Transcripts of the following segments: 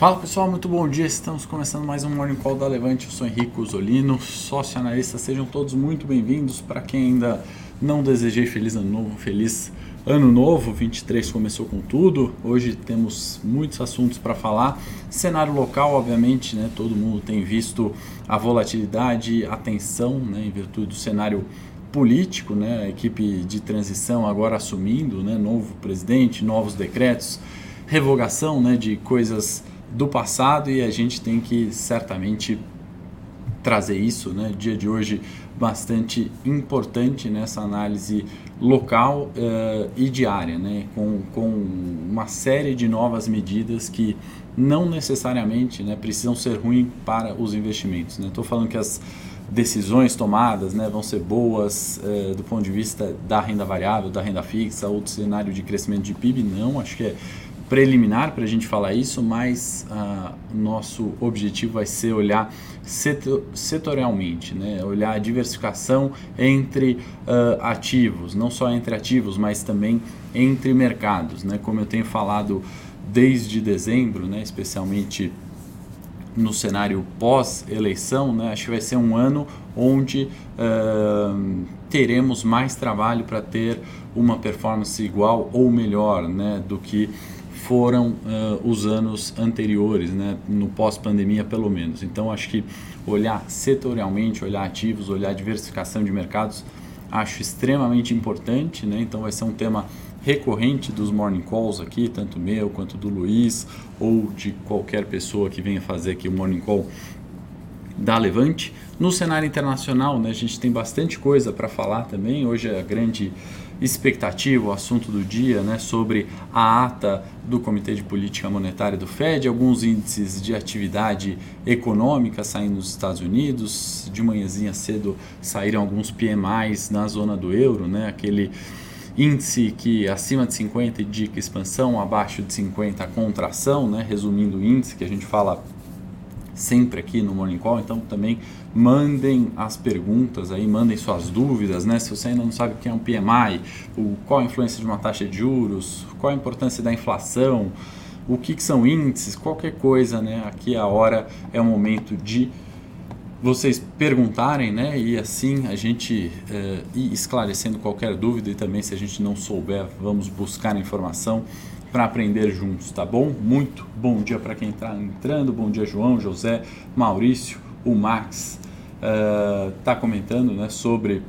Fala pessoal, muito bom dia. Estamos começando mais um Morning Call da Levante. Eu sou Henrique Usolino, sócio analista. Sejam todos muito bem-vindos. Para quem ainda não desejei feliz ano novo, feliz ano novo. 23 começou com tudo. Hoje temos muitos assuntos para falar. Cenário local, obviamente, né? Todo mundo tem visto a volatilidade, a tensão, né? Em virtude do cenário político, né? A equipe de transição agora assumindo, né? Novo presidente, novos decretos, revogação, né? De coisas do passado e a gente tem que certamente trazer isso, né? Dia de hoje bastante importante nessa análise local uh, e diária, né? Com, com uma série de novas medidas que não necessariamente né, precisam ser ruins para os investimentos. Estou né? falando que as decisões tomadas né, vão ser boas uh, do ponto de vista da renda variável, da renda fixa ou do cenário de crescimento de PIB, não. Acho que é preliminar para a gente falar isso, mas uh, nosso objetivo vai ser olhar setor, setorialmente, né? olhar a diversificação entre uh, ativos, não só entre ativos, mas também entre mercados. Né? Como eu tenho falado desde dezembro, né? especialmente no cenário pós-eleição, né? acho que vai ser um ano onde uh, teremos mais trabalho para ter uma performance igual ou melhor né? do que foram uh, os anos anteriores, né, no pós-pandemia pelo menos. Então acho que olhar setorialmente, olhar ativos, olhar diversificação de mercados, acho extremamente importante, né? Então vai ser um tema recorrente dos morning calls aqui, tanto meu quanto do Luiz ou de qualquer pessoa que venha fazer aqui o morning call da Levante. No cenário internacional, né, a gente tem bastante coisa para falar também. Hoje é a grande expectativa, o assunto do dia, né, sobre a ata do Comitê de Política Monetária do Fed, alguns índices de atividade econômica saindo nos Estados Unidos, de manhãzinha cedo saíram alguns PMIs na zona do euro, né, aquele índice que acima de 50 indica expansão, abaixo de 50 contração, né, resumindo o índice que a gente fala sempre aqui no Morning Call, então também mandem as perguntas aí, mandem suas dúvidas, né? Se você ainda não sabe o que é um PMI, o, qual a influência de uma taxa de juros, qual a importância da inflação, o que, que são índices, qualquer coisa, né? Aqui a hora é o momento de vocês perguntarem, né? E assim a gente é, ir esclarecendo qualquer dúvida e também se a gente não souber, vamos buscar informação para aprender juntos, tá bom? Muito bom dia para quem está entrando, bom dia João, José, Maurício, o Max está uh, comentando né, sobre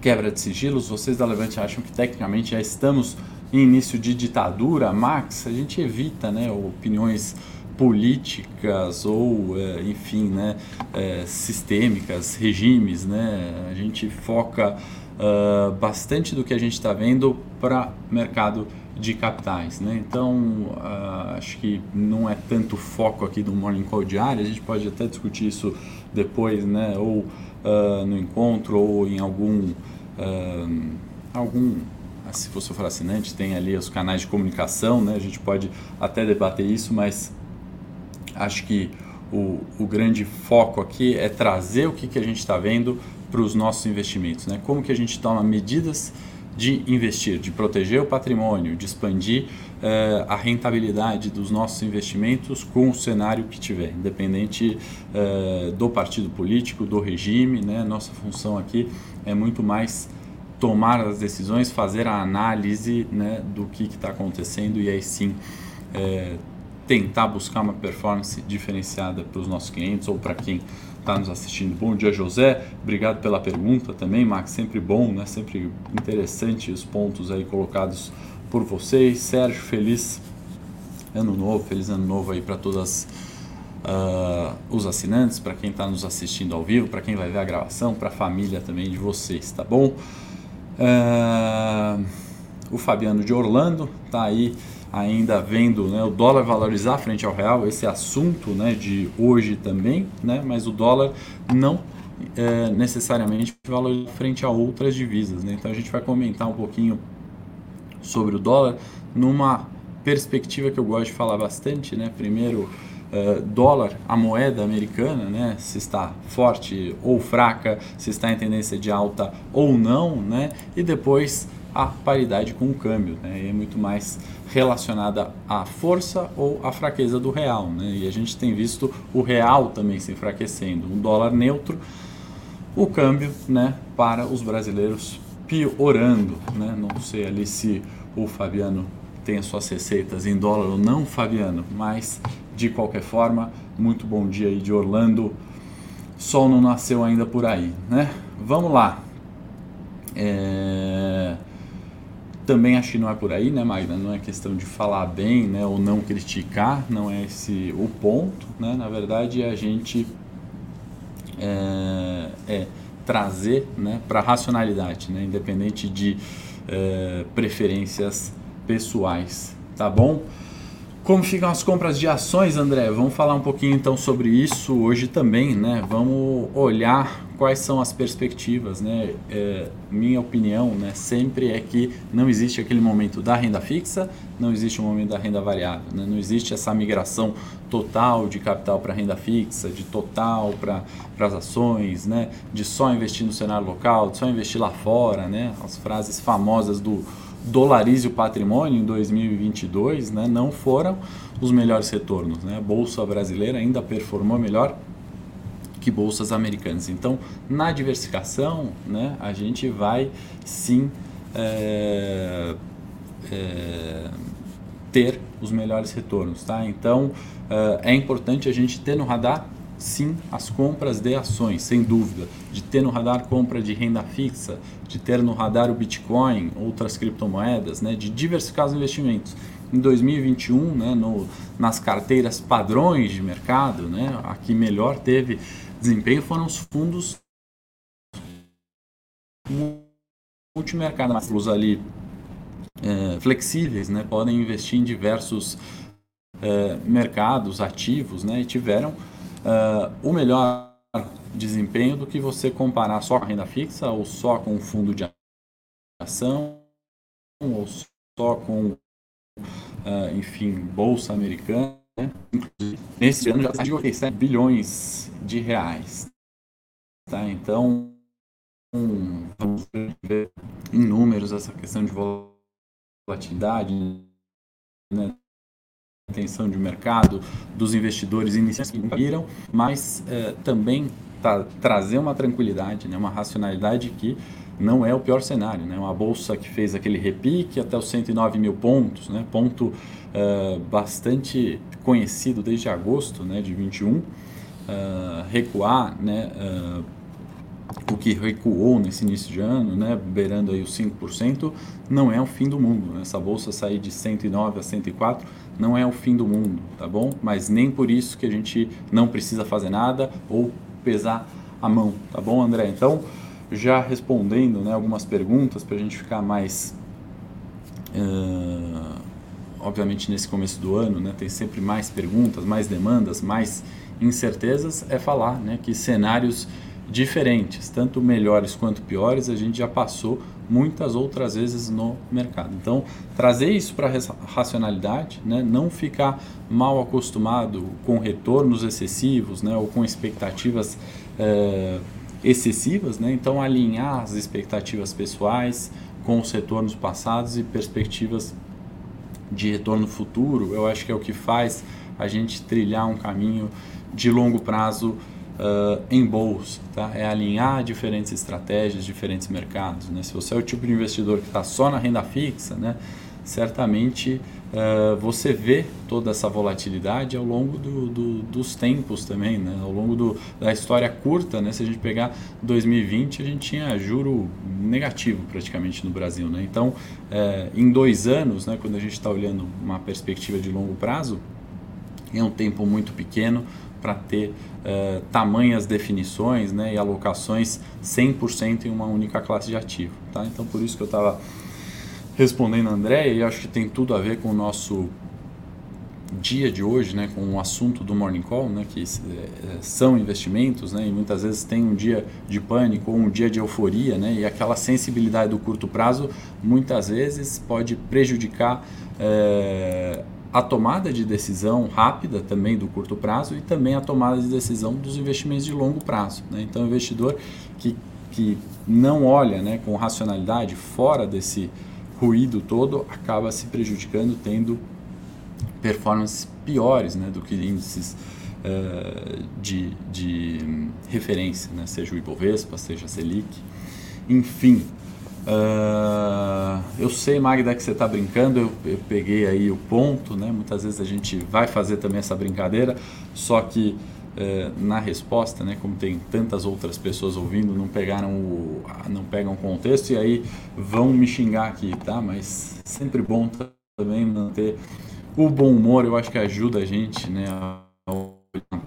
quebra de sigilos. Vocês da Levante acham que tecnicamente já estamos em início de ditadura? Max, a gente evita né, opiniões políticas ou, é, enfim, né, é, sistêmicas, regimes, né? A gente foca uh, bastante do que a gente está vendo para mercado de capitais, né? Então uh, acho que não é tanto foco aqui do Morning Call diário, a gente pode até discutir isso depois, né? Ou uh, no encontro ou em algum algum se você for assinante tem ali os canais de comunicação, né? A gente pode até debater isso, mas acho que o, o grande foco aqui é trazer o que, que a gente está vendo para os nossos investimentos, né? Como que a gente toma medidas de investir, de proteger o patrimônio, de expandir uh, a rentabilidade dos nossos investimentos com o cenário que tiver, independente uh, do partido político, do regime. Né? Nossa função aqui é muito mais tomar as decisões, fazer a análise né, do que está acontecendo e aí sim é, tentar buscar uma performance diferenciada para os nossos clientes ou para quem está nos assistindo. Bom dia, José. Obrigado pela pergunta também, Max. Sempre bom, né? Sempre interessante os pontos aí colocados por vocês. Sérgio, feliz ano novo, feliz ano novo aí para todas uh, os assinantes, para quem está nos assistindo ao vivo, para quem vai ver a gravação, para a família também de vocês, tá bom? Uh, o Fabiano de Orlando está aí ainda vendo né, o dólar valorizar frente ao real, esse assunto né, de hoje também, né, mas o dólar não é, necessariamente valoriza frente a outras divisas. Né? Então a gente vai comentar um pouquinho sobre o dólar numa perspectiva que eu gosto de falar bastante. Né? Primeiro, Uh, dólar, a moeda americana, né, se está forte ou fraca, se está em tendência de alta ou não, né, e depois a paridade com o câmbio, né? É muito mais relacionada à força ou à fraqueza do real, né? E a gente tem visto o real também se enfraquecendo, um dólar neutro, o câmbio, né, para os brasileiros piorando, né? Não sei ali se o Fabiano tem as suas receitas em dólar ou não, Fabiano, mas de qualquer forma, muito bom dia aí de Orlando. Sol não nasceu ainda por aí, né? Vamos lá. É... Também acho que não é por aí, né, Magda? Não é questão de falar bem, né, ou não criticar, não é esse o ponto, né? Na verdade, é a gente é, é trazer, né, para racionalidade, né, independente de é, preferências pessoais, tá bom? Como ficam as compras de ações, André? Vamos falar um pouquinho então sobre isso hoje também, né? Vamos olhar quais são as perspectivas, né? É, minha opinião, né, sempre é que não existe aquele momento da renda fixa, não existe o momento da renda variável, né? Não existe essa migração total de capital para renda fixa, de total para as ações, né? De só investir no cenário local, de só investir lá fora, né? As frases famosas do dolarize o patrimônio em 2022, né, não foram os melhores retornos. Né? A Bolsa brasileira ainda performou melhor que bolsas americanas. Então, na diversificação, né, a gente vai sim é, é, ter os melhores retornos. Tá? Então, é, é importante a gente ter no radar sim as compras de ações, sem dúvida, de ter no radar compra de renda fixa, de ter no radar o Bitcoin, outras criptomoedas, né, de diversificar os investimentos. Em 2021, né, no, nas carteiras padrões de mercado, né, a que melhor teve desempenho foram os fundos multimercado, mas ali é, flexíveis, né, podem investir em diversos é, mercados ativos, né, e tiveram uh, o melhor desempenho do que você comparar só com a renda fixa ou só com o fundo de ação ou só com, uh, enfim, bolsa americana. Né? Nesse ano já está de 87 bilhões de reais. Tá? Então, vamos ver em números essa questão de volatilidade, né? atenção de mercado dos investidores iniciais que viram, mas é, também tá, trazer uma tranquilidade, né, uma racionalidade que não é o pior cenário. Né? Uma bolsa que fez aquele repique até os 109 mil pontos, né? ponto é, bastante conhecido desde agosto né, de 21, é, recuar né, o que recuou nesse início de ano, né, beirando aí os 5%, não é o fim do mundo. Essa bolsa sair de 109 a 104 não é o fim do mundo, tá bom? Mas nem por isso que a gente não precisa fazer nada ou pesar a mão, tá bom, André? Então, já respondendo né, algumas perguntas para a gente ficar mais. Uh, obviamente, nesse começo do ano, né, tem sempre mais perguntas, mais demandas, mais incertezas. É falar né, que cenários diferentes, tanto melhores quanto piores, a gente já passou muitas outras vezes no mercado. Então, trazer isso para a racionalidade, né? não ficar mal acostumado com retornos excessivos né? ou com expectativas é, excessivas, né? então alinhar as expectativas pessoais com os retornos passados e perspectivas de retorno futuro, eu acho que é o que faz a gente trilhar um caminho de longo prazo uh, em bolsa, tá? É alinhar diferentes estratégias, diferentes mercados, né? Se você é o tipo de investidor que está só na renda fixa, né? Certamente uh, você vê toda essa volatilidade ao longo do, do, dos tempos também, né? Ao longo do, da história curta, né? Se a gente pegar 2020, a gente tinha juro negativo praticamente no Brasil, né? Então, uh, em dois anos, né? Quando a gente está olhando uma perspectiva de longo prazo, é um tempo muito pequeno para ter uh, tamanhas definições né, e alocações 100% em uma única classe de ativo. Tá? Então, por isso que eu estava respondendo a André, e acho que tem tudo a ver com o nosso dia de hoje, né, com o assunto do Morning Call, né, que é, são investimentos, né, e muitas vezes tem um dia de pânico ou um dia de euforia, né, e aquela sensibilidade do curto prazo muitas vezes pode prejudicar é, a tomada de decisão rápida também do curto prazo e também a tomada de decisão dos investimentos de longo prazo. Né? Então, o investidor que, que não olha né, com racionalidade fora desse ruído todo acaba se prejudicando, tendo performances piores né, do que índices uh, de, de referência, né, seja o Ibovespa, seja a Selic, enfim. Uh, eu sei, Magda, que você está brincando, eu, eu, peguei aí o ponto, né? Muitas vezes a gente vai fazer também essa brincadeira, só que uh, na resposta, né, como tem tantas outras pessoas ouvindo, não pegaram o, não pegam o contexto e aí vão me xingar aqui, tá? Mas sempre bom também manter o bom humor, eu acho que ajuda a gente, né, a, a,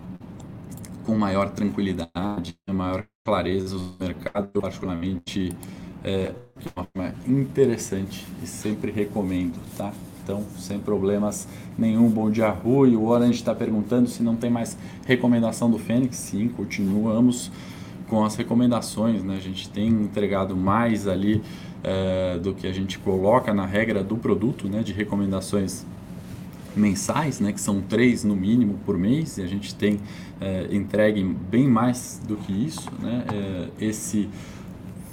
com maior tranquilidade, maior clareza do mercado, eu particularmente é uma forma interessante e sempre recomendo, tá? Então, sem problemas nenhum. Bom dia, Rui. O Orange está perguntando se não tem mais recomendação do Fênix. Sim, continuamos com as recomendações, né? A gente tem entregado mais ali é, do que a gente coloca na regra do produto, né? De recomendações mensais, né, que são três no mínimo por mês, e a gente tem é, entregue bem mais do que isso. Né, é, esse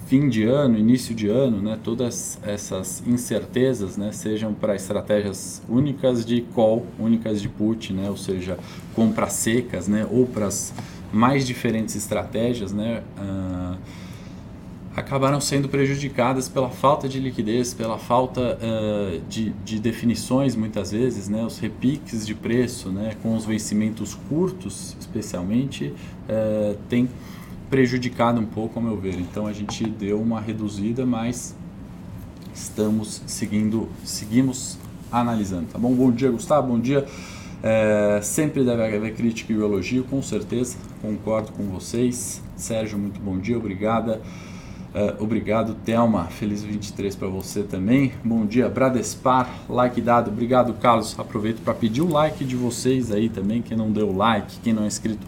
fim de ano, início de ano, né, todas essas incertezas, né, sejam para estratégias únicas de call, únicas de put, né, ou seja, compras secas, né, ou para as mais diferentes estratégias, né, uh, acabaram sendo prejudicadas pela falta de liquidez, pela falta uh, de, de, definições muitas vezes, né, os repiques de preço, né, com os vencimentos curtos, especialmente, uh, tem prejudicado um pouco, ao meu ver. Então a gente deu uma reduzida, mas estamos seguindo, seguimos analisando, tá bom? Bom dia, Gustavo. Bom dia. É, sempre deve haver crítica e elogio, com certeza. Concordo com vocês. Sérgio, muito bom dia, obrigada. É, obrigado, Thelma. Feliz 23 para você também. Bom dia, Bradespar. Like dado. Obrigado, Carlos. Aproveito para pedir o like de vocês aí também. Quem não deu like, quem não é inscrito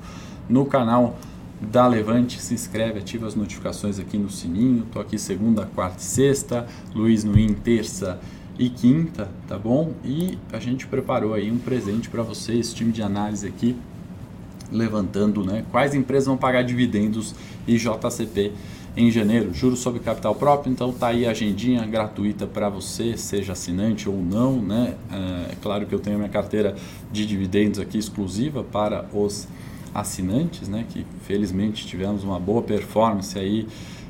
no canal da Levante, se inscreve, ativa as notificações aqui no sininho. Tô aqui segunda, quarta e sexta, Luiz no terça e quinta, tá bom? E a gente preparou aí um presente para vocês, time de análise aqui, levantando, né? Quais empresas vão pagar dividendos e JCP em janeiro, juros sobre capital próprio, então tá aí a agendinha gratuita para você, seja assinante ou não, né? É claro que eu tenho minha carteira de dividendos aqui exclusiva para os assinantes, né, que felizmente tivemos uma boa performance aí,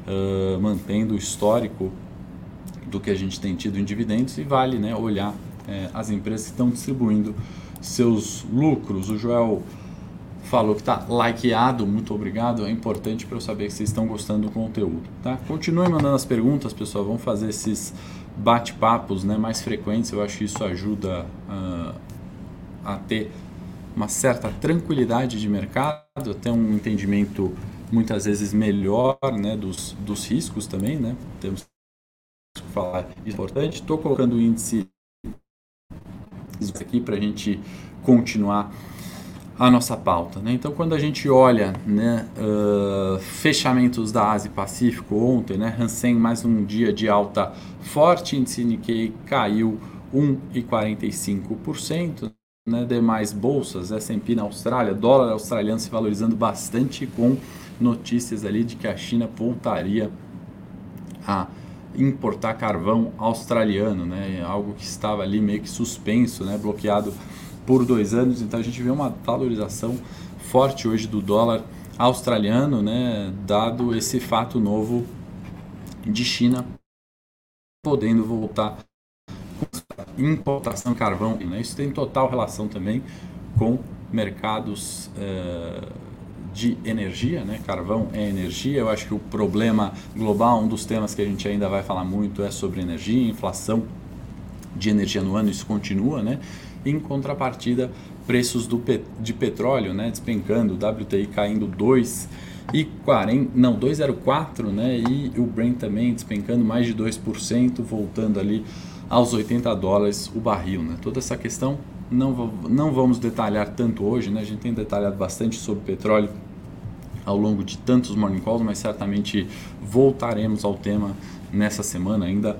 uh, mantendo o histórico do que a gente tem tido em dividendos e vale né, olhar é, as empresas que estão distribuindo seus lucros. O Joel falou que está likeado, muito obrigado, é importante para eu saber que vocês estão gostando do conteúdo. Tá? Continue mandando as perguntas, pessoal, vamos fazer esses bate-papos né, mais frequentes, eu acho que isso ajuda uh, a ter uma certa tranquilidade de mercado, até um entendimento muitas vezes melhor né, dos, dos riscos também, né? Temos que falar importante. Estou colocando o índice aqui para a gente continuar a nossa pauta. Né? Então, quando a gente olha né, uh, fechamentos da Ásia Pacífico ontem, né, Hansen mais um dia de alta forte, índice Nikkei caiu 1,45%, né, demais bolsas, S&P na Austrália, dólar australiano se valorizando bastante com notícias ali de que a China voltaria a importar carvão australiano, né, algo que estava ali meio que suspenso, né, bloqueado por dois anos. Então a gente vê uma valorização forte hoje do dólar australiano, né, dado esse fato novo de China podendo voltar importação de carvão. Né? Isso tem total relação também com mercados uh, de energia, né? carvão é energia. Eu acho que o problema global, um dos temas que a gente ainda vai falar muito é sobre energia, inflação de energia no ano, isso continua, né? Em contrapartida, preços do, de petróleo, né, despencando, WTI caindo 2 e 40, não, 2,04, né? E o Brent também despencando mais de 2%, voltando ali aos 80 dólares o barril. Né? Toda essa questão não, não vamos detalhar tanto hoje, né? a gente tem detalhado bastante sobre petróleo ao longo de tantos morning calls, mas certamente voltaremos ao tema nessa semana ainda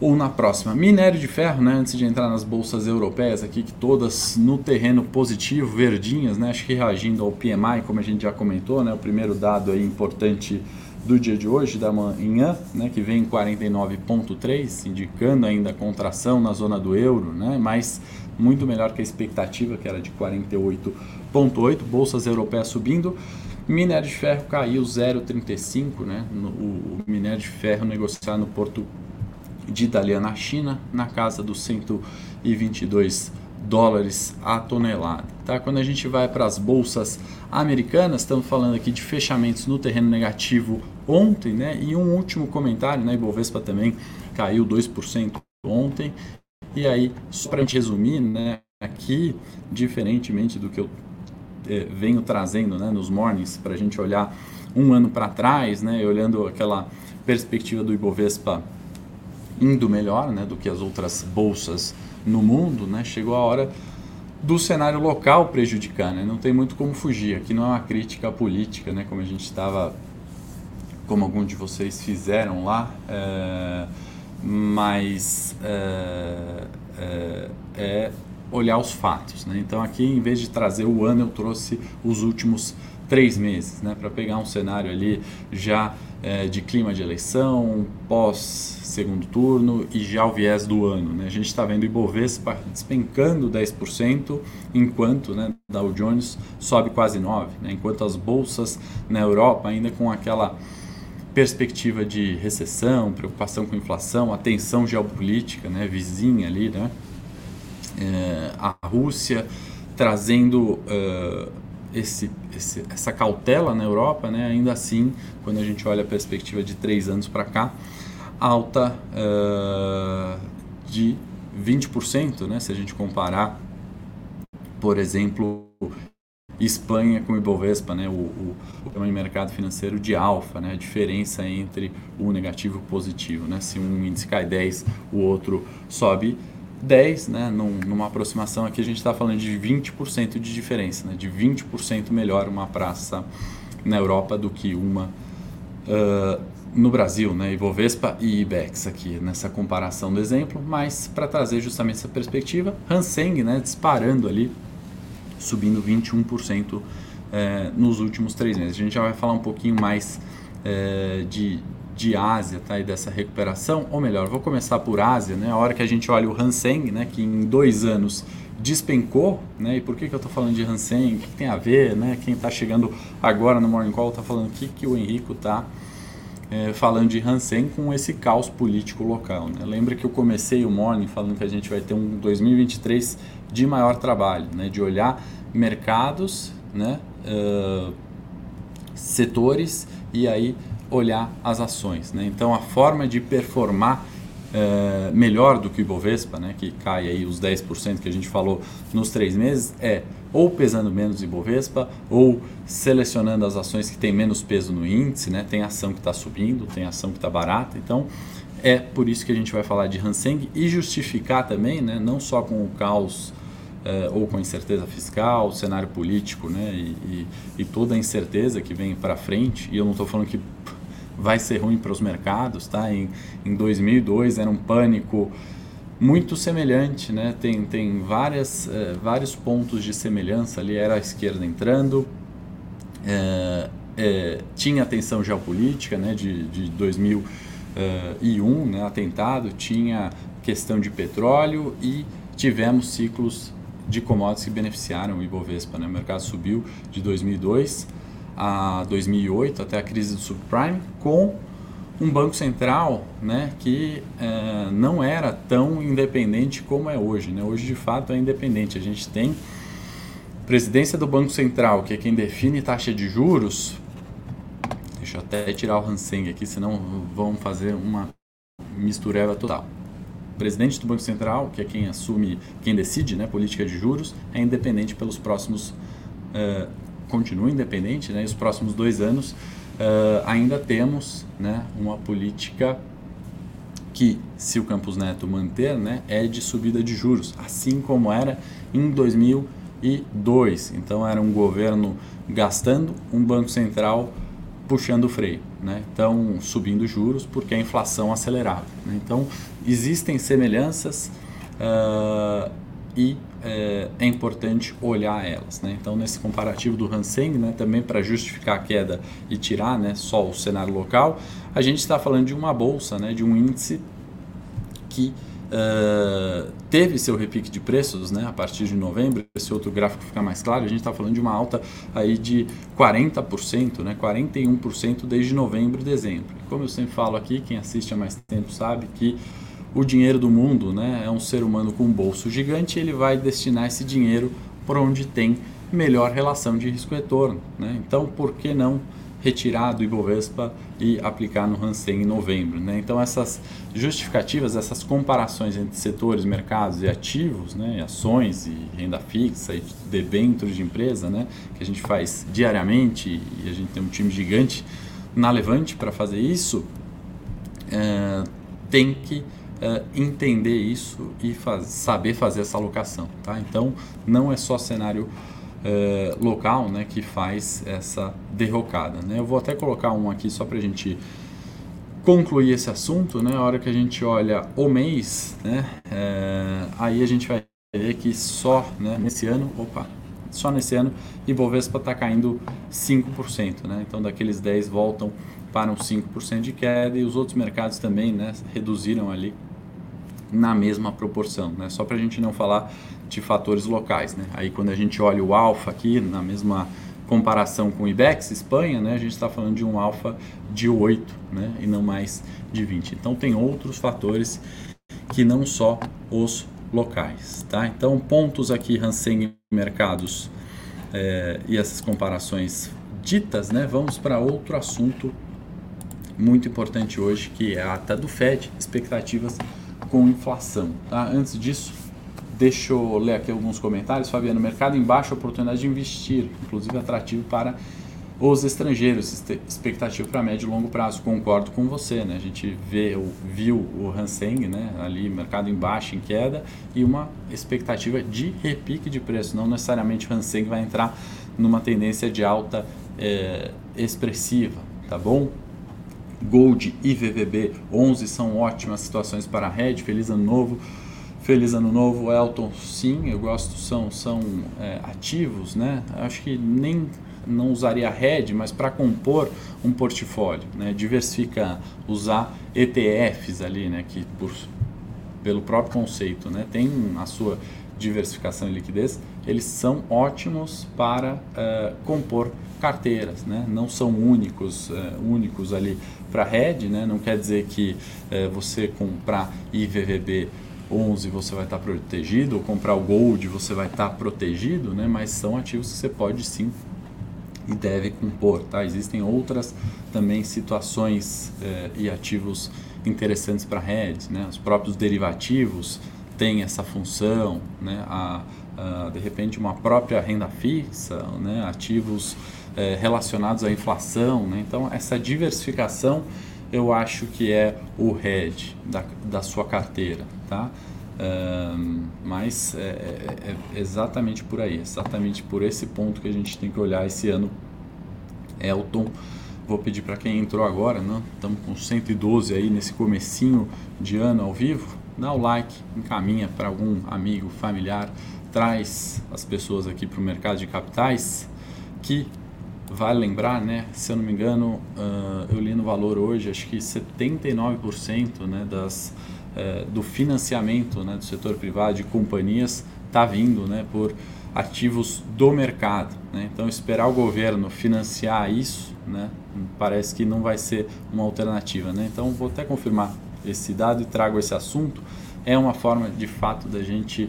ou na próxima. Minério de ferro, né, antes de entrar nas bolsas europeias aqui, que todas no terreno positivo, verdinhas, né, acho que reagindo ao PMI, como a gente já comentou, né, o primeiro dado aí importante do dia de hoje, da manhã, né, que vem em 49,3, indicando ainda contração na zona do euro, né, mas muito melhor que a expectativa, que era de 48,8, bolsas europeias subindo. Minério de ferro caiu 0,35, né, o, minério de ferro negociado no porto de Dalian na China, na casa dos 122 dólares a tonelada. Tá? Quando a gente vai para as bolsas americanas, estamos falando aqui de fechamentos no terreno negativo ontem, né? E um último comentário, né? Ibovespa também caiu 2% ontem. E aí, só para a gente resumir, né? Aqui, diferentemente do que eu eh, venho trazendo né, nos mornings, para a gente olhar um ano para trás, né? Olhando aquela perspectiva do Ibovespa indo melhor, né? Do que as outras bolsas no mundo, né? Chegou a hora do cenário local prejudicar, né? Não tem muito como fugir. Aqui não é uma crítica política, né? Como a gente estava, como alguns de vocês fizeram lá, é, mas é, é, é, olhar os fatos, né? Então aqui, em vez de trazer o ano, eu trouxe os últimos três meses, né? Para pegar um cenário ali já é, de clima de eleição, pós segundo turno e já o viés do ano. Né? A gente está vendo o Ibovespa despencando 10%, enquanto né, Dow Jones sobe quase 9%, né? enquanto as bolsas na Europa ainda com aquela perspectiva de recessão, preocupação com inflação, a tensão geopolítica né, vizinha ali, né? É, a Rússia trazendo uh, esse, esse, essa cautela na Europa, né? ainda assim, quando a gente olha a perspectiva de três anos para cá, alta uh, de 20%, né? se a gente comparar, por exemplo, Espanha com o Ibovespa, né? o, o, o mercado financeiro de alfa, né? a diferença entre o negativo e o positivo. Né? Se um índice cai 10, o outro sobe 10, né? Num, numa aproximação aqui a gente está falando de 20% de diferença, né? de 20% melhor uma praça na Europa do que uma uh, no Brasil, né, Ibovespa e Ibex aqui nessa comparação do exemplo, mas para trazer justamente essa perspectiva, Hanseng, né, disparando ali, subindo 21% é, nos últimos três meses. A gente já vai falar um pouquinho mais é, de, de Ásia, tá, e dessa recuperação, ou melhor, vou começar por Ásia, né, a hora que a gente olha o Hanseng, né, que em dois anos despencou, né? E por que, que eu estou falando de Hansen? O que, que, tem a ver, né? Quem está chegando agora no Morning Call está falando o que, que o Henrico está é, falando de Hansen com esse caos político local. Né? Lembra que eu comecei o morning falando que a gente vai ter um 2023 de maior trabalho, né? de olhar mercados, né? Uh, setores e aí olhar as ações. Né? Então a forma de performar é, melhor do que o Ibovespa, né, que cai aí os 10% que a gente falou nos três meses, é ou pesando menos Ibovespa ou selecionando as ações que têm menos peso no índice, né? Tem ação que está subindo, tem ação que está barata, então é por isso que a gente vai falar de Hanseng e justificar também, né? Não só com o caos é, ou com a incerteza fiscal, cenário político, né? E, e, e toda a incerteza que vem para frente. E eu não estou falando que vai ser ruim para os mercados, tá? Em, em 2002 era um pânico muito semelhante, né? Tem, tem várias, é, vários pontos de semelhança ali. Era a esquerda entrando, é, é, tinha a tensão geopolítica, né? De, de 2001, né? Atentado, tinha questão de petróleo e tivemos ciclos de commodities que beneficiaram o Ibovespa. Né? O mercado subiu de 2002 a 2008, até a crise do subprime, com um banco central né, que é, não era tão independente como é hoje. Né? Hoje, de fato, é independente. A gente tem presidência do Banco Central, que é quem define taxa de juros. Deixa eu até tirar o Hanseng aqui, senão vão fazer uma mistureba total. Presidente do Banco Central, que é quem assume, quem decide né, política de juros, é independente pelos próximos uh, continua independente, né? Os próximos dois anos uh, ainda temos, né, uma política que, se o Campos Neto manter, né, é de subida de juros, assim como era em 2002. Então era um governo gastando, um banco central puxando o freio, né? Então subindo juros porque a inflação acelerava. Né? Então existem semelhanças uh, e é, é, importante olhar elas. Né? Então, nesse comparativo do Hanseng, né, também para justificar a queda e tirar né, só o cenário local, a gente está falando de uma bolsa, né, de um índice que uh, teve seu repique de preços né, a partir de novembro. Esse outro gráfico fica mais claro. A gente está falando de uma alta aí de 40%, né, 41% desde novembro e dezembro. Como eu sempre falo aqui, quem assiste há mais tempo sabe que o dinheiro do mundo né, é um ser humano com um bolso gigante e ele vai destinar esse dinheiro para onde tem melhor relação de risco-retorno. Né? Então, por que não retirar do Ibovespa e aplicar no Hansen em novembro? Né? Então, essas justificativas, essas comparações entre setores, mercados e ativos, né, ações e renda fixa e debêntures de empresa, né, que a gente faz diariamente e a gente tem um time gigante na Levante para fazer isso, é, tem que uh, entender isso e faz, saber fazer essa alocação. Tá? Então, não é só cenário uh, local né, que faz essa derrocada. Né? Eu vou até colocar um aqui só para a gente concluir esse assunto. Né? A hora que a gente olha o mês, né, uh, aí a gente vai ver que só né, nesse ano, opa, só nesse ano, Ibovespa está caindo 5%. Né? Então, daqueles 10 voltam para um 5% de queda e os outros mercados também né, reduziram ali na mesma proporção, né? Só para a gente não falar de fatores locais, né? Aí quando a gente olha o alfa aqui na mesma comparação com o IBEX Espanha, né? A gente está falando de um alfa de 8, né? E não mais de 20. Então tem outros fatores que não só os locais, tá? Então pontos aqui Hansen mercados é, e essas comparações ditas, né? Vamos para outro assunto muito importante hoje, que é a ata do Fed, expectativas com inflação. Tá? Antes disso, deixa eu ler aqui alguns comentários. Fabiano, mercado em baixa, oportunidade de investir, inclusive atrativo para os estrangeiros, expectativa para médio e longo prazo. Concordo com você, né? A gente vê, viu o Hanseng, né? Ali, mercado em baixa, em queda, e uma expectativa de repique de preço. Não necessariamente o Hanseng vai entrar numa tendência de alta é, expressiva, tá bom? Gold e VVB 11 são ótimas situações para a Red. Feliz ano novo. Feliz ano novo, Elton. Sim, eu gosto, são, são é, ativos, né? Acho que nem não usaria Red, mas para compor um portfólio, né? Diversifica, usar ETFs ali, né? Que por, pelo próprio conceito, né? Tem a sua diversificação e liquidez, eles são ótimos para uh, compor carteiras, né? não são únicos, uh, únicos ali para rede, né? não quer dizer que uh, você comprar IVVB 11 você vai estar protegido, ou comprar o Gold você vai estar protegido, né? mas são ativos que você pode sim e deve compor. Tá? Existem outras também situações e ativos interessantes para rede, né? os próprios derivativos, tem essa função, né? a, a, de repente uma própria renda fixa, né? ativos é, relacionados à inflação. Né? Então, essa diversificação eu acho que é o hedge da, da sua carteira. Tá? Um, mas é, é, é, exatamente por aí, exatamente por esse ponto que a gente tem que olhar esse ano. Elton, vou pedir para quem entrou agora, né? estamos com 112 aí nesse comecinho de ano ao vivo, dá o like, encaminha para algum amigo, familiar, traz as pessoas aqui para o mercado de capitais, que vale lembrar, né, se eu não me engano, uh, eu li no valor hoje, acho que 79% né, das, uh, do financiamento né, do setor privado de companhias está vindo né, por ativos do mercado. Né? Então, esperar o governo financiar isso, né, parece que não vai ser uma alternativa. Né? Então, vou até confirmar esse dado e trago esse assunto, é uma forma de fato da gente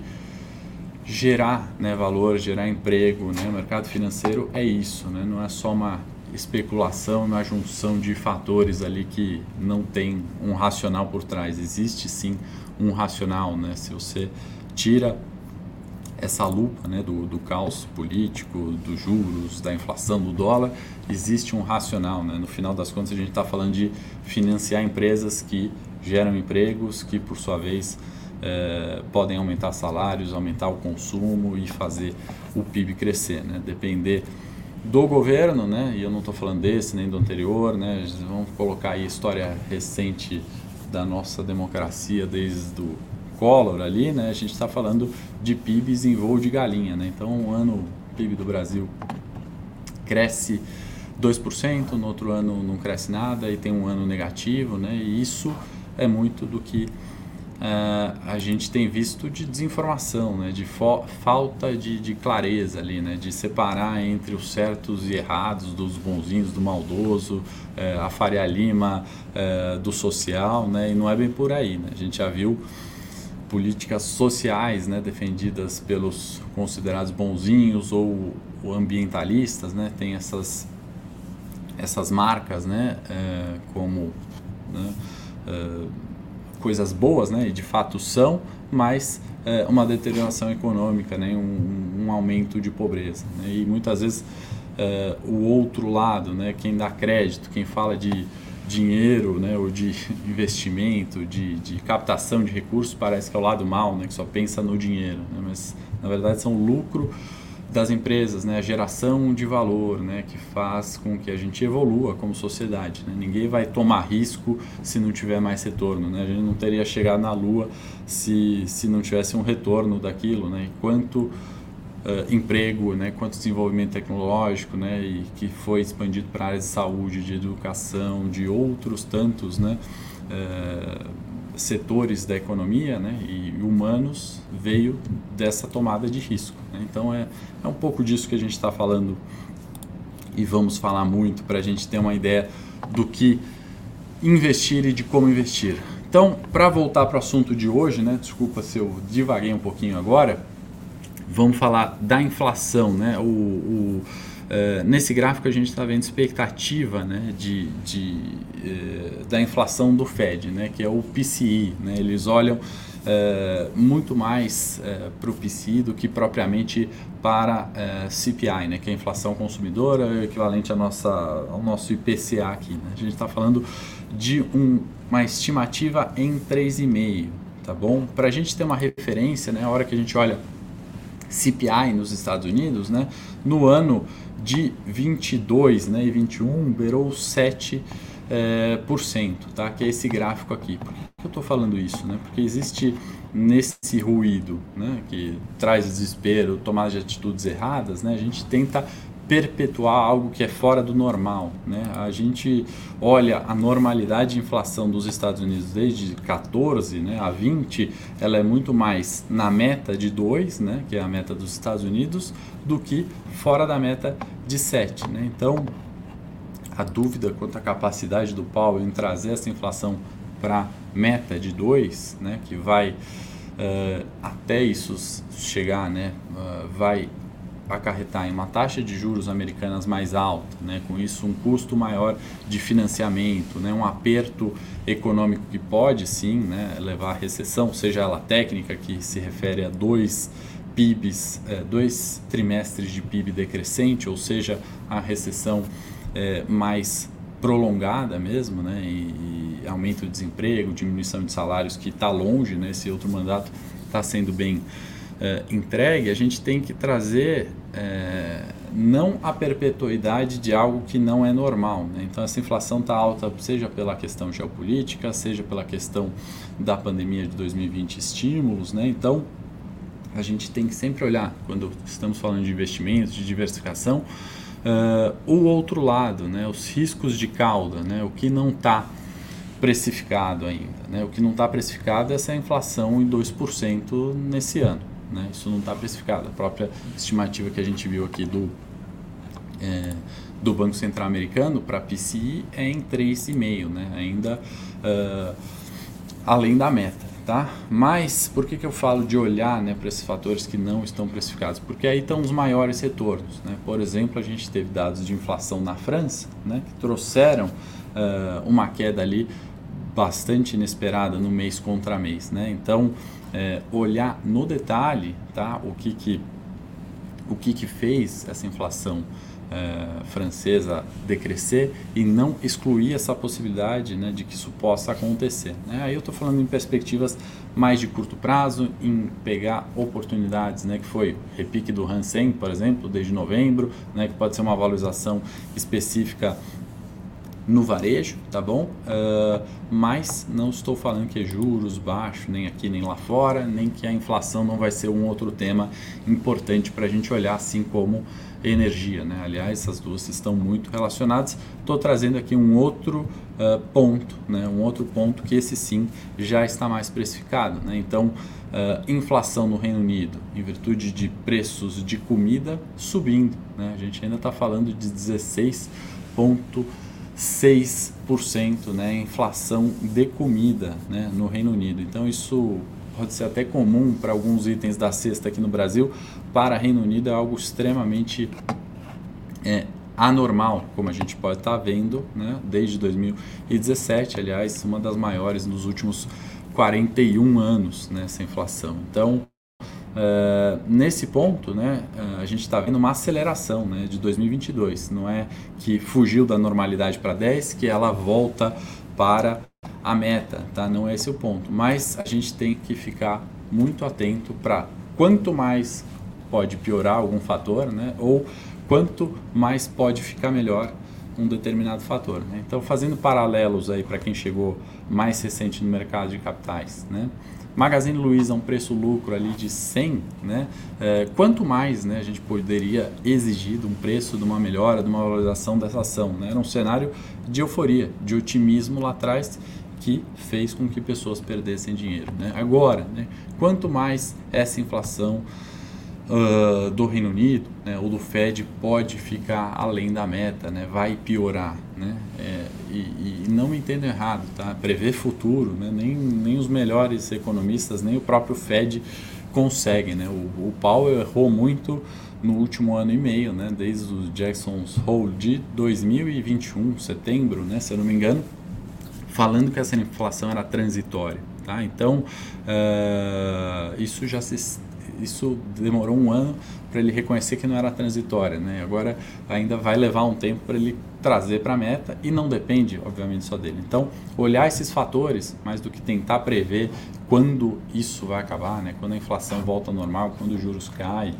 gerar né, valor, gerar emprego. Né? O mercado financeiro é isso, né? não é só uma especulação, uma junção de fatores ali que não tem um racional por trás. Existe sim um racional, né? Se você tira essa lupa né, do, do caos político, dos juros, da inflação, do dólar, existe um racional. Né? No final das contas, a gente está falando de financiar empresas que geram empregos, que por sua vez é, podem aumentar salários, aumentar o consumo e fazer o PIB crescer. Né? Depender do governo, né? e eu não estou falando desse nem do anterior, né? vamos colocar aí a história recente da nossa democracia desde o Collor ali, né, a gente está falando de PIBs em voo de galinha. Né? Então, um ano o PIB do Brasil cresce 2%, no outro ano não cresce nada e tem um ano negativo, né? e isso é muito do que uh, a gente tem visto de desinformação, né? de falta de, de, clareza ali, né? de separar entre os certos e errados, dos bonzinhos, do maldoso, uh, a Faria Lima uh, do social, né? e não é bem por aí. Né? A gente já viu políticas sociais né, defendidas pelos considerados bonzinhos ou, ambientalistas, né, tem essas, essas marcas né, é, como né, coisas boas, né, e de fato são, mas é, uma deterioração econômica, né, um, um aumento de pobreza. Né, e muitas vezes é, o outro lado, né, quem dá crédito, quem fala de dinheiro, né, ou de investimento, de, de captação de recursos, parece que é o lado mal, né, que só pensa no dinheiro, né, mas na verdade são lucro das empresas, né, a geração de valor, né, que faz com que a gente evolua como sociedade. Né? Ninguém vai tomar risco se não tiver mais retorno, né? A gente não teria chegado na Lua se, se não tivesse um retorno daquilo, né? Quanto uh, emprego, né, quanto desenvolvimento tecnológico, né, e que foi expandido para áreas de saúde, de educação, de outros tantos, né, uh, setores da economia, né, e humanos veio dessa tomada de risco. Né? Então é, é um pouco disso que a gente está falando e vamos falar muito para a gente ter uma ideia do que investir e de como investir. Então, para voltar para o assunto de hoje, né, desculpa se eu divaguei um pouquinho agora, vamos falar da inflação, né? O, o uh, nesse gráfico a gente está vendo expectativa né, de, de uh, da inflação do Fed, né, que é o PCI. Né? Eles olham uh, muito mais para o PCI do que propriamente para CPI, né, que é a inflação consumidora, equivalente à nossa, ao nosso IPCA aqui. Né? A gente está falando de um, uma estimativa em 3,5, tá bom? Para a gente ter uma referência, né, a hora que a gente olha CPI nos Estados Unidos, né, no ano de 22 né, e 21 beirou 7%, é, por cento, tá? que é esse gráfico aqui. Por que eu estou falando isso? Né? Porque existe nesse ruído né, que traz desespero, tomada de atitudes erradas, né, a gente tenta perpetuar algo que é fora do normal. Né? A gente olha a normalidade de inflação dos Estados Unidos desde 14 né, a 20, ela é muito mais na meta de 2, né, que é a meta dos Estados Unidos, do que fora da meta de 7. Né? Então, a dúvida quanto à capacidade do Powell em trazer essa inflação para meta de 2, né, que vai uh, até isso chegar, né, uh, vai acarretar em uma taxa de juros americanas mais alta, né? com isso um custo maior de financiamento, né? um aperto econômico que pode sim né? levar à recessão, seja ela técnica, que se refere a dois PIBs, é, dois trimestres de PIB decrescente, ou seja, a recessão é, mais prolongada mesmo, né? E, e, aumento do desemprego, diminuição de salários que está longe, né? Esse outro mandato está sendo bem é, entregue, a gente tem que trazer é, não a perpetuidade de algo que não é normal. Né? Então, essa inflação está alta, seja pela questão geopolítica, seja pela questão da pandemia de 2020, estímulos. Né? Então, a gente tem que sempre olhar, quando estamos falando de investimentos, de diversificação, uh, o outro lado, né? os riscos de cauda, né? o que não está precificado ainda. Né? O que não está precificado é essa inflação em 2% nesse ano. Né? Isso não está precificado. A própria estimativa que a gente viu aqui do, é, do Banco Central Americano para PCI é em 3,5, né? ainda uh, além da meta. Tá? Mas por que, que eu falo de olhar né, para esses fatores que não estão precificados? Porque aí estão os maiores retornos. Né? Por exemplo, a gente teve dados de inflação na França né, que trouxeram uh, uma queda ali bastante inesperada no mês contra mês. Né? Então, é, olhar no detalhe tá, o, que, que, o que, que fez essa inflação é, francesa decrescer e não excluir essa possibilidade né, de que isso possa acontecer. Né? Aí eu estou falando em perspectivas mais de curto prazo, em pegar oportunidades, né, que foi repique do Hansen, por exemplo, desde novembro, né, que pode ser uma valorização específica no varejo, tá bom? Uh, mas não estou falando que é juros baixos, nem aqui nem lá fora, nem que a inflação não vai ser um outro tema importante para a gente olhar, assim como energia, né? Aliás, essas duas estão muito relacionadas. Estou trazendo aqui um outro uh, ponto, né? Um outro ponto que esse sim já está mais precificado, né? Então, uh, inflação no Reino Unido, em virtude de preços de comida subindo, né? A gente ainda está falando de 16,6%, né? Inflação de comida, né? No Reino Unido. Então, isso pode ser até comum para alguns itens da cesta aqui no Brasil, para Reino Unido é algo extremamente é, anormal, como a gente pode estar tá vendo, né, desde 2017, aliás, uma das maiores nos últimos 41 anos, né, essa inflação. Então, Uh, nesse ponto, né, uh, a gente está vendo uma aceleração né, de 2022. Não é que fugiu da normalidade para 10, que ela volta para a meta, tá? Não é esse o ponto. Mas a gente tem que ficar muito atento para quanto mais pode piorar algum fator, né? Ou quanto mais pode ficar melhor um determinado fator. Né? Então, fazendo paralelos aí para quem chegou mais recente no mercado de capitais, né? Magazine Luiza um preço lucro ali de 100, né? É, quanto mais, né, a gente poderia exigir de um preço, de uma melhora, de uma valorização dessa ação, né? Era um cenário de euforia, de otimismo lá atrás que fez com que pessoas perdessem dinheiro. Né? Agora, né, quanto mais essa inflação uh, do Reino Unido né, ou do Fed pode ficar além da meta, né, vai piorar. Né? É, e, e, não me entendam errado, tá? prever futuro, né, nem, nem os melhores economistas, nem o próprio Fed conseguem. Né? O, o Powell errou muito no último ano e meio, né, desde o Jackson's Hole de 2021, setembro, né, se eu não me engano, falando que essa inflação era transitória. Tá? Então, uh, isso já se, isso demorou um ano para ele reconhecer que não era transitória. Né? Agora, ainda vai levar um tempo para ele trazer para a meta e não depende, obviamente, só dele. Então, olhar esses fatores, mais do que tentar prever quando isso vai acabar, né? quando a inflação volta ao normal, quando os juros caem,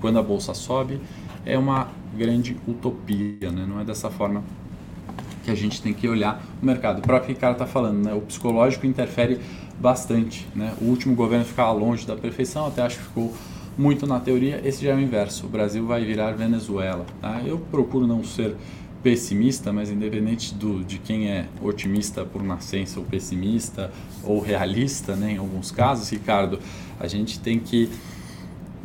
quando a bolsa sobe, é uma grande utopia. Né? Não é dessa forma que a gente tem que olhar o mercado. O próprio Ricardo está falando, né? o psicológico interfere bastante. Né? O último governo ficava longe da perfeição, até acho que ficou muito na teoria. Esse já é o inverso. O Brasil vai virar Venezuela. Tá? Eu procuro não ser pessimista, mas independente do, de quem é otimista por nascença ou pessimista ou realista, né, em alguns casos, Ricardo, a gente tem que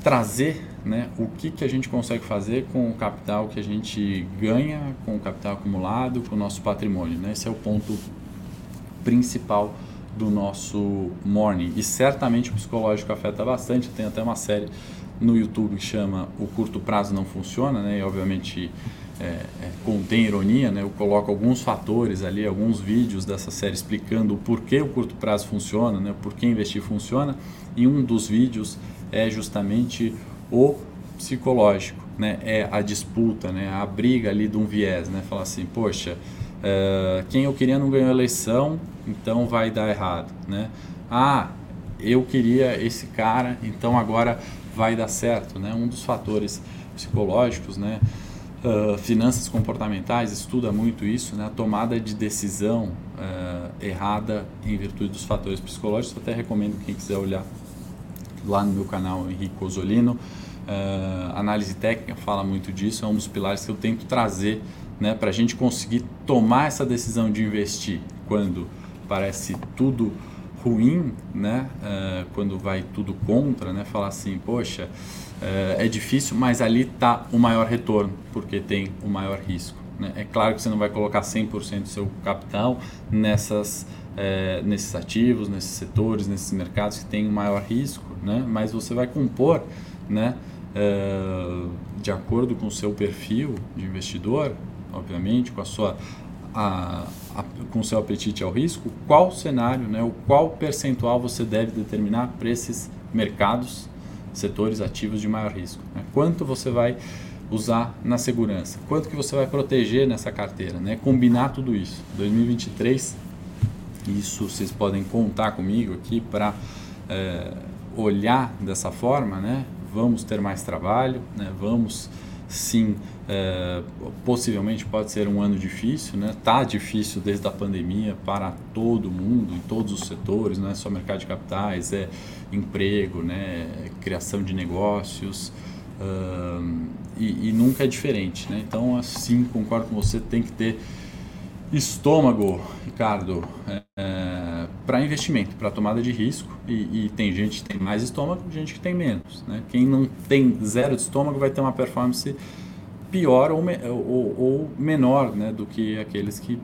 trazer né, o que, que a gente consegue fazer com o capital que a gente ganha, com o capital acumulado, com o nosso patrimônio. Né? Esse é o ponto principal do nosso morning. E certamente o psicológico afeta bastante. Tem até uma série no YouTube que chama O Curto Prazo Não Funciona, né? e obviamente é, é, contém ironia. Né? Eu coloco alguns fatores ali, alguns vídeos dessa série explicando o porquê o curto prazo funciona, né? por que investir funciona. E um dos vídeos é justamente o psicológico, né? É a disputa, né? A briga ali de um viés, né? Falar assim, poxa, uh, quem eu queria não ganhou a eleição, então vai dar errado, né? Ah, eu queria esse cara, então agora vai dar certo, né? Um dos fatores psicológicos, né? Uh, finanças comportamentais estuda muito isso, né? A tomada de decisão uh, errada em virtude dos fatores psicológicos. Eu até recomendo quem quiser olhar lá no meu canal Henrique Osolino. Uh, análise técnica fala muito disso, é um dos pilares que eu tento trazer né, para a gente conseguir tomar essa decisão de investir quando parece tudo ruim, né, uh, quando vai tudo contra, né, falar assim, poxa, uh, é difícil, mas ali está o maior retorno, porque tem o maior risco. Né? É claro que você não vai colocar 100% do seu capital nessas é, nesses ativos, nesses setores, nesses mercados que têm um maior risco, né? mas você vai compor né, de acordo com o seu perfil de investidor, obviamente, com a sua a, a, com seu apetite ao risco, qual cenário, né, o qual percentual você deve determinar para esses mercados, setores ativos de maior risco. Né? Quanto você vai usar na segurança, quanto que você vai proteger nessa carteira, né? combinar tudo isso. 2023 isso vocês podem contar comigo aqui para é, olhar dessa forma, né? Vamos ter mais trabalho, né? Vamos sim, é, possivelmente pode ser um ano difícil, né? Tá difícil desde a pandemia para todo mundo, em todos os setores, não é só mercado de capitais, é emprego, né? criação de negócios. E, e, nunca é diferente, né? Então, assim, concordo com você, tem que ter estômago, Ricardo, é, é para investimento, para tomada de risco. E, e, tem gente que tem mais estômago, gente que tem menos. Né? Quem não tem zero de estômago vai ter uma performance pior ou, ou, ou menor né, do que aqueles que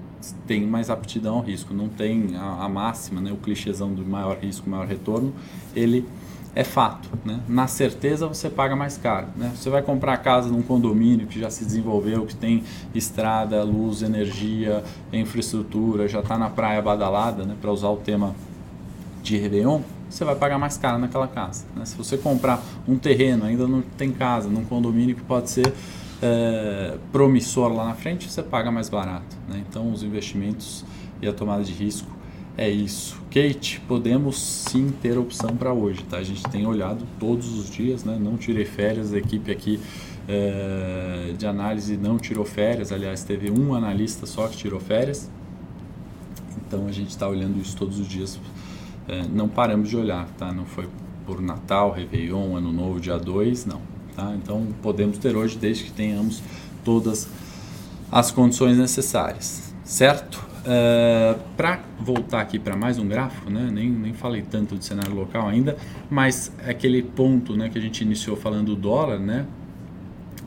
têm mais aptidão ao risco. Não tem a, a máxima, né, o clichêzão do maior risco, maior retorno, ele é fato. Né? Na certeza você paga mais caro. Né? Você vai comprar casa num condomínio que já se desenvolveu, que tem estrada, luz, energia, infraestrutura, já está na praia badalada, né? para usar o tema de Réveillon, você vai pagar mais caro naquela casa. Né? Se você comprar um terreno, ainda não tem casa, num condomínio que pode ser é, promissor lá na frente, você paga mais barato. Né? Então, os investimentos e a tomada de risco é isso. Kate, podemos sim ter opção para hoje, tá? A gente tem olhado todos os dias, né? Não tirei férias, a equipe aqui é, de análise não tirou férias, aliás, teve um analista só que tirou férias. Então a gente está olhando isso todos os dias, é, não paramos de olhar, tá? Não foi por Natal, Réveillon, Ano Novo, dia 2, não. Tá? Então podemos ter hoje desde que tenhamos todas as condições necessárias, certo? Uh, eh, para voltar aqui para mais um gráfico, né? nem, nem falei tanto de cenário local ainda, mas é aquele ponto né, que a gente iniciou falando do dólar, né?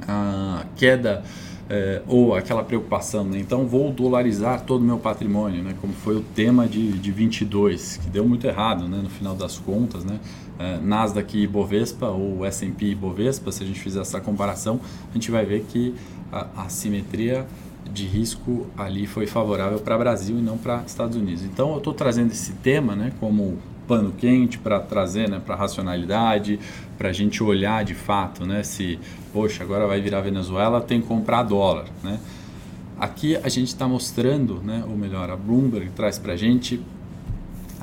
a queda é, ou aquela preocupação, né? então vou dolarizar todo o meu patrimônio, né? como foi o tema de, de 22, que deu muito errado né? no final das contas. Né? É, Nasdaq e Bovespa, ou S&P e Bovespa, se a gente fizer essa comparação, a gente vai ver que a, a simetria de risco ali foi favorável para Brasil e não para Estados Unidos. Então eu estou trazendo esse tema né, como pano quente para trazer né, para racionalidade, para a gente olhar de fato né, se, poxa, agora vai virar Venezuela, tem que comprar dólar. Né? Aqui a gente está mostrando, né, ou melhor, a Bloomberg traz para a gente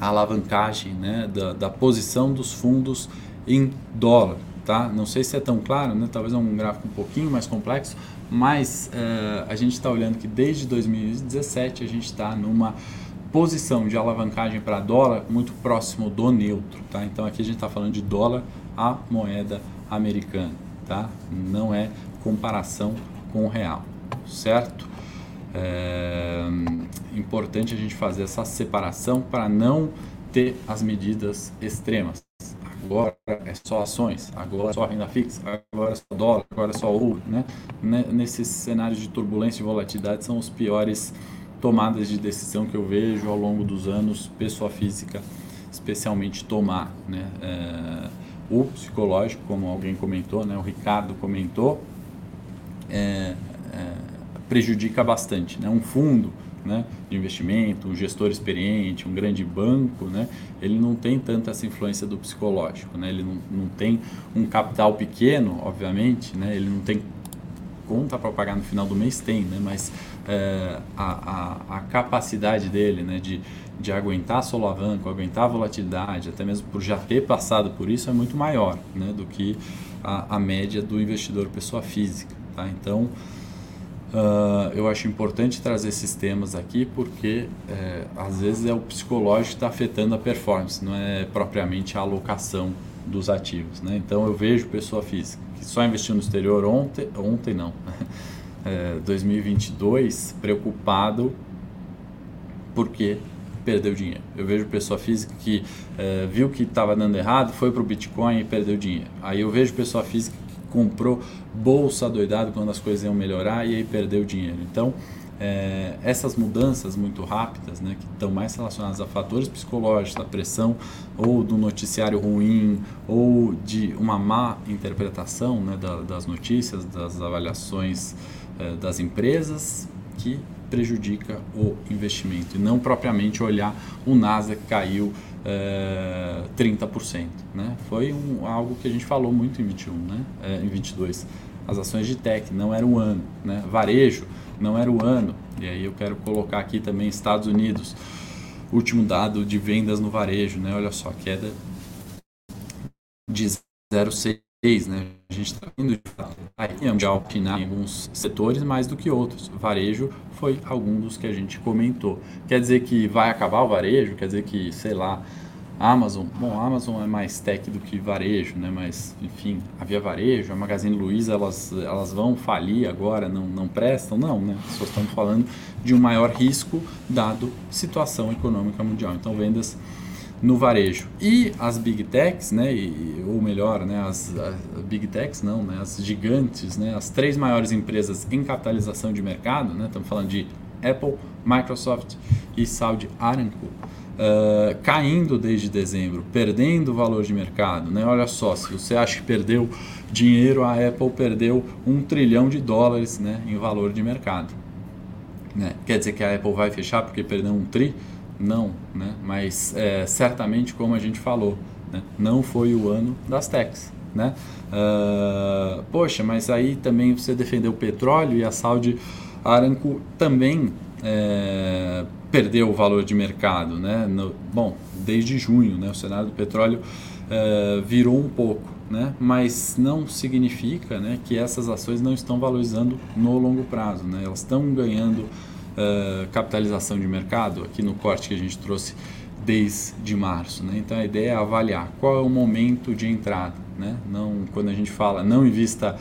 a alavancagem né, da, da posição dos fundos em dólar. Tá? Não sei se é tão claro, né? talvez é um gráfico um pouquinho mais complexo, mas uh, a gente está olhando que desde 2017 a gente está numa posição de alavancagem para dólar muito próximo do neutro, tá? Então aqui a gente está falando de dólar a moeda americana, tá? Não é comparação com o real, certo? É importante a gente fazer essa separação para não ter as medidas extremas. Agora é só ações, agora é só renda fixa, agora é só dólar, agora é só ouro, né? Nesses cenários de turbulência e volatilidade são os piores tomadas de decisão que eu vejo ao longo dos anos, pessoa física especialmente tomar. Né? É, o psicológico, como alguém comentou, né? o Ricardo comentou, é, é, prejudica bastante. Né? Um fundo né, de investimento, um gestor experiente, um grande banco, né, ele não tem tanta essa influência do psicológico. Né? Ele não, não tem um capital pequeno, obviamente, né? ele não tem conta para pagar no final do mês, tem, né? mas é, a, a, a, capacidade dele né, de, de aguentar solavanco, aguentar volatilidade, até mesmo por já ter passado por isso, é muito maior né, do que a, a média do investidor pessoa física. Tá? Então, uh, eu acho importante trazer esses temas aqui porque é, às vezes é o psicológico que está afetando a performance, não é propriamente a alocação dos ativos. Né? Então, eu vejo pessoa física que só investiu no exterior ontem, ontem não, é, 2022 preocupado porque perdeu dinheiro. Eu vejo pessoa física que é, viu que estava dando errado, foi para o Bitcoin e perdeu dinheiro. Aí eu vejo pessoa física que comprou bolsa doidado quando as coisas iam melhorar e aí perdeu dinheiro. Então, é, essas mudanças muito rápidas, né, que estão mais relacionadas a fatores psicológicos, a pressão ou do noticiário ruim ou de uma má interpretação né, da, das notícias, das avaliações é, das empresas que prejudica o investimento e não propriamente olhar o Nasdaq que caiu é, 30%. Né? Foi um, algo que a gente falou muito em 21, né? É, em 22. As ações de tech não era o ano, né? varejo não era o ano. E aí eu quero colocar aqui também Estados Unidos, último dado de vendas no varejo, né? Olha só, queda de 0,6 né? A gente está indo de fato alpinar em alguns setores mais do que outros. Varejo foi algum dos que a gente comentou. Quer dizer que vai acabar o varejo? Quer dizer que, sei lá, Amazon, bom, a Amazon é mais tech do que varejo, né? Mas, enfim, havia varejo, a Magazine Luiza, elas, elas vão falir agora, não, não prestam? Não, né? Só estamos falando de um maior risco dado situação econômica mundial. Então, vendas no varejo. E as big techs, né, e, ou melhor, né, as, as, big techs não, né, as gigantes, né, as três maiores empresas em capitalização de mercado, né, estamos falando de Apple, Microsoft e Saudi Aramco, uh, caindo desde dezembro, perdendo valor de mercado. Né? Olha só, se você acha que perdeu dinheiro, a Apple perdeu um trilhão de dólares né, em valor de mercado. Né? Quer dizer que a Apple vai fechar porque perdeu um tri? Não, né? mas é, certamente, como a gente falou, né? não foi o ano das techs. Né? Uh, poxa, mas aí também você defendeu o petróleo e a Saudi Aramco também é, perdeu o valor de mercado. Né? No, bom, desde junho né? o cenário do petróleo é, virou um pouco, né? mas não significa né, que essas ações não estão valorizando no longo prazo. Né? Elas estão ganhando uh, capitalização de mercado, aqui no corte que a gente trouxe desde março. Né? Então a ideia é avaliar qual é o momento de entrada. Né? Não, quando a gente fala não invista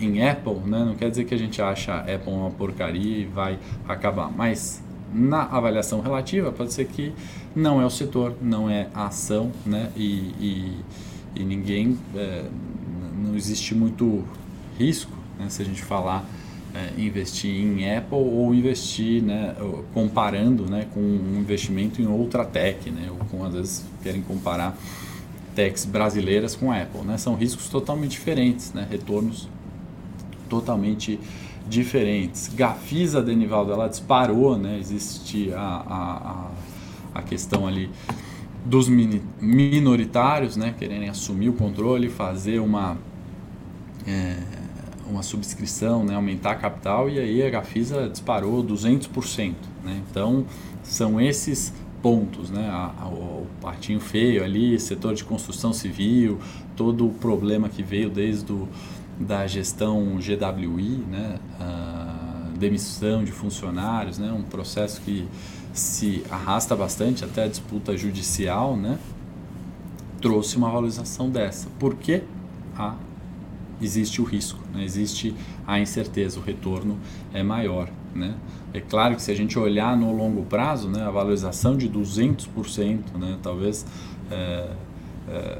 em Apple, né? não quer dizer que a gente acha Apple uma porcaria e vai acabar, mas na avaliação relativa pode ser que não é o setor, não é a ação né? e, e, e ninguém, não existe muito risco né? se a gente falar é, investir em Apple ou investir, né, comparando né, com um investimento em outra tech, né, ou com, às vezes querem comparar techs brasileiras com Apple. Né, são riscos totalmente diferentes, né, retornos totalmente diferentes. Gafisa, Denivaldo, ela disparou, né, existe a, a, a, a questão ali dos minoritários, né, quererem assumir o controle, fazer uma... É, uma subscrição, né, aumentar a capital e aí a Gafisa disparou 200%. Né? Então são esses pontos, né? A, a, o partinho feio ali, setor de construção civil, todo o problema que veio desde do, da gestão GWI, né? A demissão de funcionários, né? um processo que se arrasta bastante até a disputa judicial, né? trouxe uma valorização dessa. Por quê? A existe o risco, né? existe a incerteza, o retorno é maior. Né? É claro que se a gente olhar no longo prazo, né, a valorização de 200%, né, talvez é, é,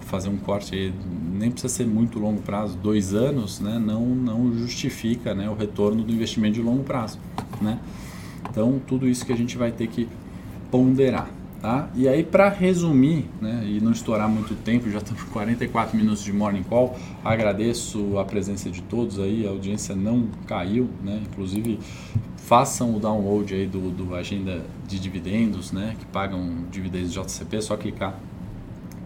fazer um corte aí, nem precisa ser muito longo prazo, dois anos, né, não, não justifica né, o retorno do investimento de longo prazo. Né? Então, tudo isso que a gente vai ter que ponderar. Tá? E aí, para resumir né, e não estourar muito tempo, já estamos com 44 minutos de morning call. Agradeço a presença de todos aí, a audiência não caiu, né? inclusive façam o download aí do, do agenda de dividendos, né, que pagam dividendos JCP, é só clicar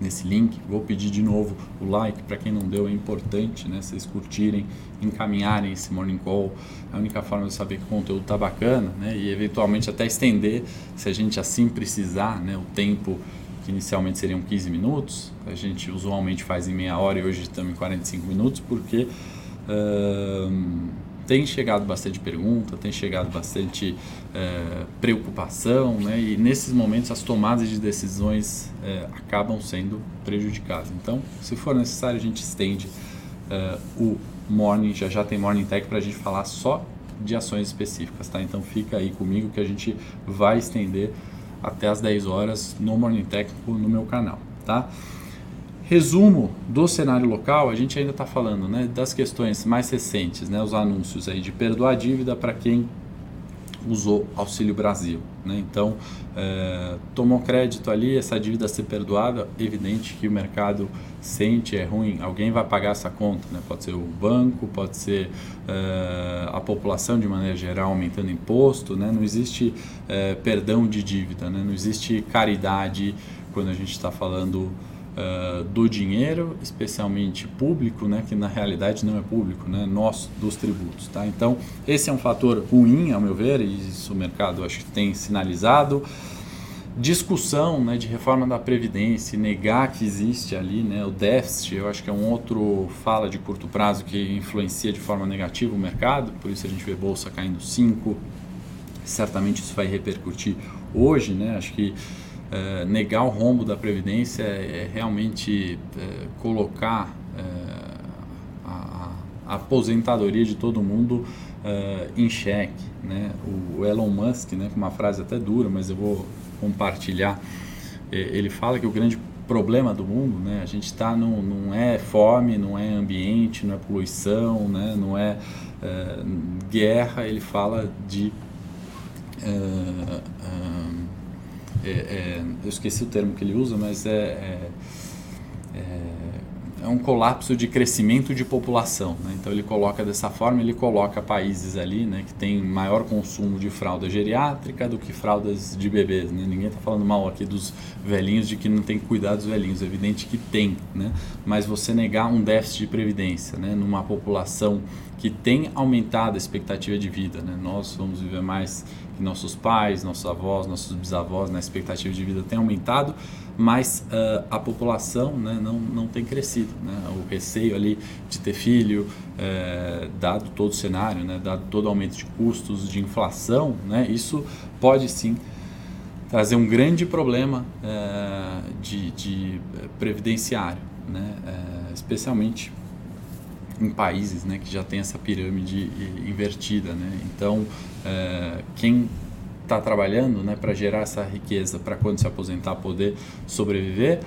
nesse link. Vou pedir de novo o like para quem não deu, é importante, né? Vocês curtirem, encaminharem esse morning call. É a única forma de saber que o conteúdo tá bacana, né? E eventualmente até estender, se a gente assim precisar, né? O tempo que inicialmente seriam 15 minutos, a gente usualmente faz em meia hora e hoje estamos em 45 minutos, porque tem chegado bastante pergunta, tem chegado bastante é, preocupação, né? e nesses momentos as tomadas de decisões é, acabam sendo prejudicadas. Então, se for necessário, a gente estende é, o Morning, já já tem Morning Tech para a gente falar só de ações específicas, tá? Então fica aí comigo que a gente vai estender até as 10 horas no Morning Técnico no meu canal, tá? Resumo do cenário local, a gente ainda está falando né, das questões mais recentes, né, os anúncios aí de perdoar a dívida para quem usou Auxílio Brasil. Né? Então, é, tomou crédito ali, essa dívida ser perdoada, evidente que o mercado sente, é ruim, alguém vai pagar essa conta. Né? Pode ser o banco, pode ser é, a população de maneira geral aumentando imposto. Né? Não existe é, perdão de dívida, né? não existe caridade quando a gente está falando uh, do dinheiro, especialmente público, né, que na realidade não é público, né, nosso, dos tributos. Tá? Então, esse é um fator ruim, ao meu ver, e isso o mercado acho que tem sinalizado. discussão né, de reforma da Previdência, negar que existe ali né, o déficit, eu acho que é um outro fala de curto prazo que influencia de forma negativa o mercado, por isso a gente vê bolsa caindo 5, certamente isso vai repercutir hoje, né, acho que é, negar o rombo da Previdência é, é realmente é, colocar a, a, aposentadoria de todo mundo em xeque. Né? O Elon Musk, né, com uma frase até dura, mas eu vou compartilhar. Ele fala que o grande problema do mundo, né, a gente está não, não é fome, não é ambiente, não é poluição, né, não é, é guerra. Ele fala de é, é, eu esqueci o termo que ele usa, mas é, é um colapso de crescimento de população. Né? Então ele coloca dessa forma, ele coloca países ali né, que tem maior consumo de fralda geriátrica do que fraldas de bebês. Né? Ninguém está falando mal aqui dos velhinhos, de que não tem que cuidar dos velhinhos. É evidente que tem, né? mas você negar um déficit de previdência né, numa população que tem aumentado a expectativa de vida. Né? Nós vamos viver mais que nossos pais, nossos avós, nossos bisavós, né? a expectativa de vida tem aumentado, mas uh, a população né, não, não tem crescido. Né? O receio ali de ter filho, é, dado todo o cenário, né, dado todo o aumento de custos, de inflação, né, isso pode sim trazer um grande problema é, de, de previdenciário, né, é, especialmente em países né, que já tem essa pirâmide invertida. Né? Então, é, quem está trabalhando né, para gerar essa riqueza para quando se aposentar poder sobreviver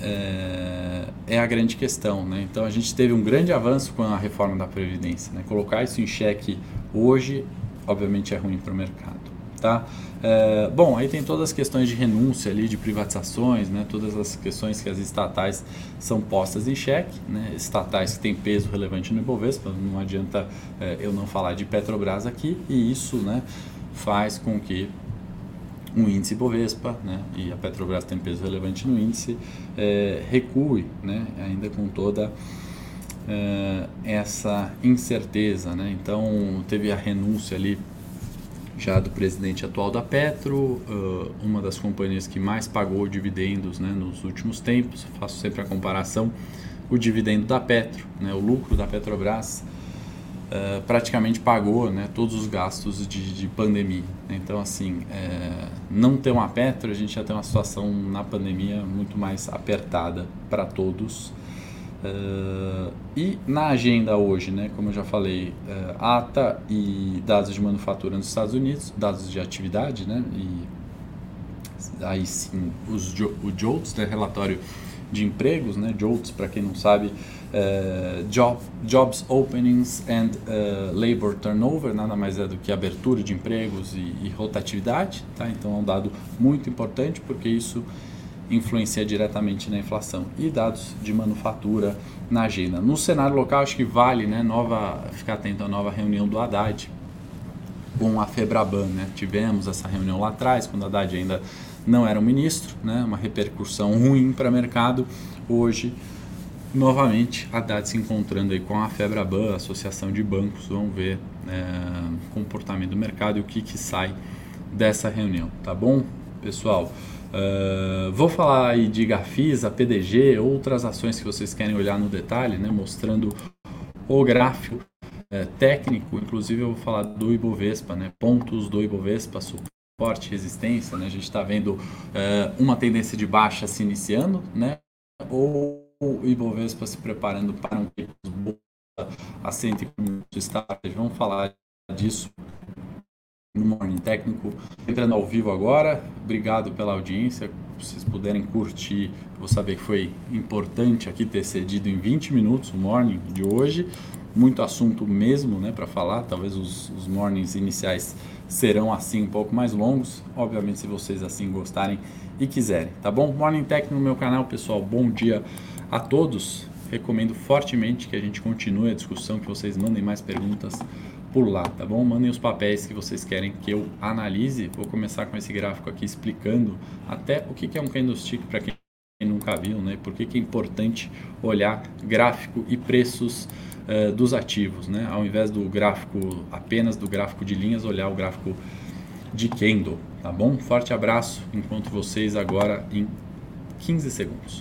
é, é, a grande questão. Né? Então a gente teve um grande avanço com a reforma da Previdência. Né? Colocar isso em xeque hoje, obviamente, é ruim para o mercado. Tá? É, bom, aí tem todas as questões de renúncia ali, de privatizações, né? todas as questões que as estatais são postas em xeque, né? estatais que têm peso relevante no Ibovespa, não adianta é, eu não falar de Petrobras aqui, e isso né, faz com que um índice Bovespa, né, e a Petrobras tem peso relevante no índice, é, recue, né, ainda com toda essa incerteza. Né? Então, teve a renúncia ali já do presidente atual da Petro, uma das companhias que mais pagou dividendos né, nos últimos tempos. Faço sempre a comparação: o dividendo da Petro, né, o lucro da Petrobras praticamente pagou né, todos os gastos de, de pandemia. Então, assim, é, não ter uma Petro, a gente já tem uma situação na pandemia muito mais apertada para todos. Uh, e na agenda hoje, né, como eu já falei, uh, ata e dados de manufatura nos Estados Unidos, dados de atividade, né, e aí sim os, o JOLTS, né, relatório de empregos, né, JOLTS, para quem não sabe, uh, job, Jobs Openings and uh, Labor Turnover, nada mais é do que abertura de empregos e, e, rotatividade, tá? então é um dado muito importante porque isso influencia diretamente na inflação e dados de manufatura na agenda. No cenário local, acho que vale né, nova, ficar atento à nova reunião do Haddad com a Febraban. Né? Tivemos essa reunião lá atrás, quando Haddad ainda não era um ministro, né? uma repercussão ruim para o mercado. Hoje, novamente, Haddad se encontrando aí com a Febraban, a Associação de Bancos, vamos ver é, comportamento do mercado e o que, que sai dessa reunião, tá bom, pessoal? Uh, vou falar aí de Gafisa, PDG, outras ações que vocês querem olhar no detalhe, né, mostrando o gráfico é, técnico, inclusive eu vou falar do Ibovespa, né, pontos do Ibovespa, suporte, resistência, né, a gente está vendo é, uma tendência de baixa se iniciando, né, ou o Ibovespa se preparando para um assento em estável, vamos falar disso no Morning Técnico, entrando ao vivo agora. Obrigado pela audiência. Se vocês puderem curtir, vou saber que foi importante aqui ter cedido em 20 minutos o Morning de hoje. Muito assunto mesmo né, para falar. Talvez os, os Mornings iniciais serão assim um pouco mais longos. Obviamente, se vocês assim gostarem e quiserem. Tá bom? Morning Técnico no meu canal, pessoal. Bom dia a todos. Recomendo fortemente que a gente continue a discussão, que vocês mandem mais perguntas por lá, tá bom? Mandem os papéis que vocês querem que eu analise. Vou começar com esse gráfico aqui explicando até o que é um candlestick para quem nunca viu, né? Por que, que é importante olhar gráfico e preços uh, dos ativos, né? Ao invés do gráfico, apenas do gráfico de linhas, olhar o gráfico de candle, Tá bom? Forte abraço. Encontro vocês agora em 15 segundos.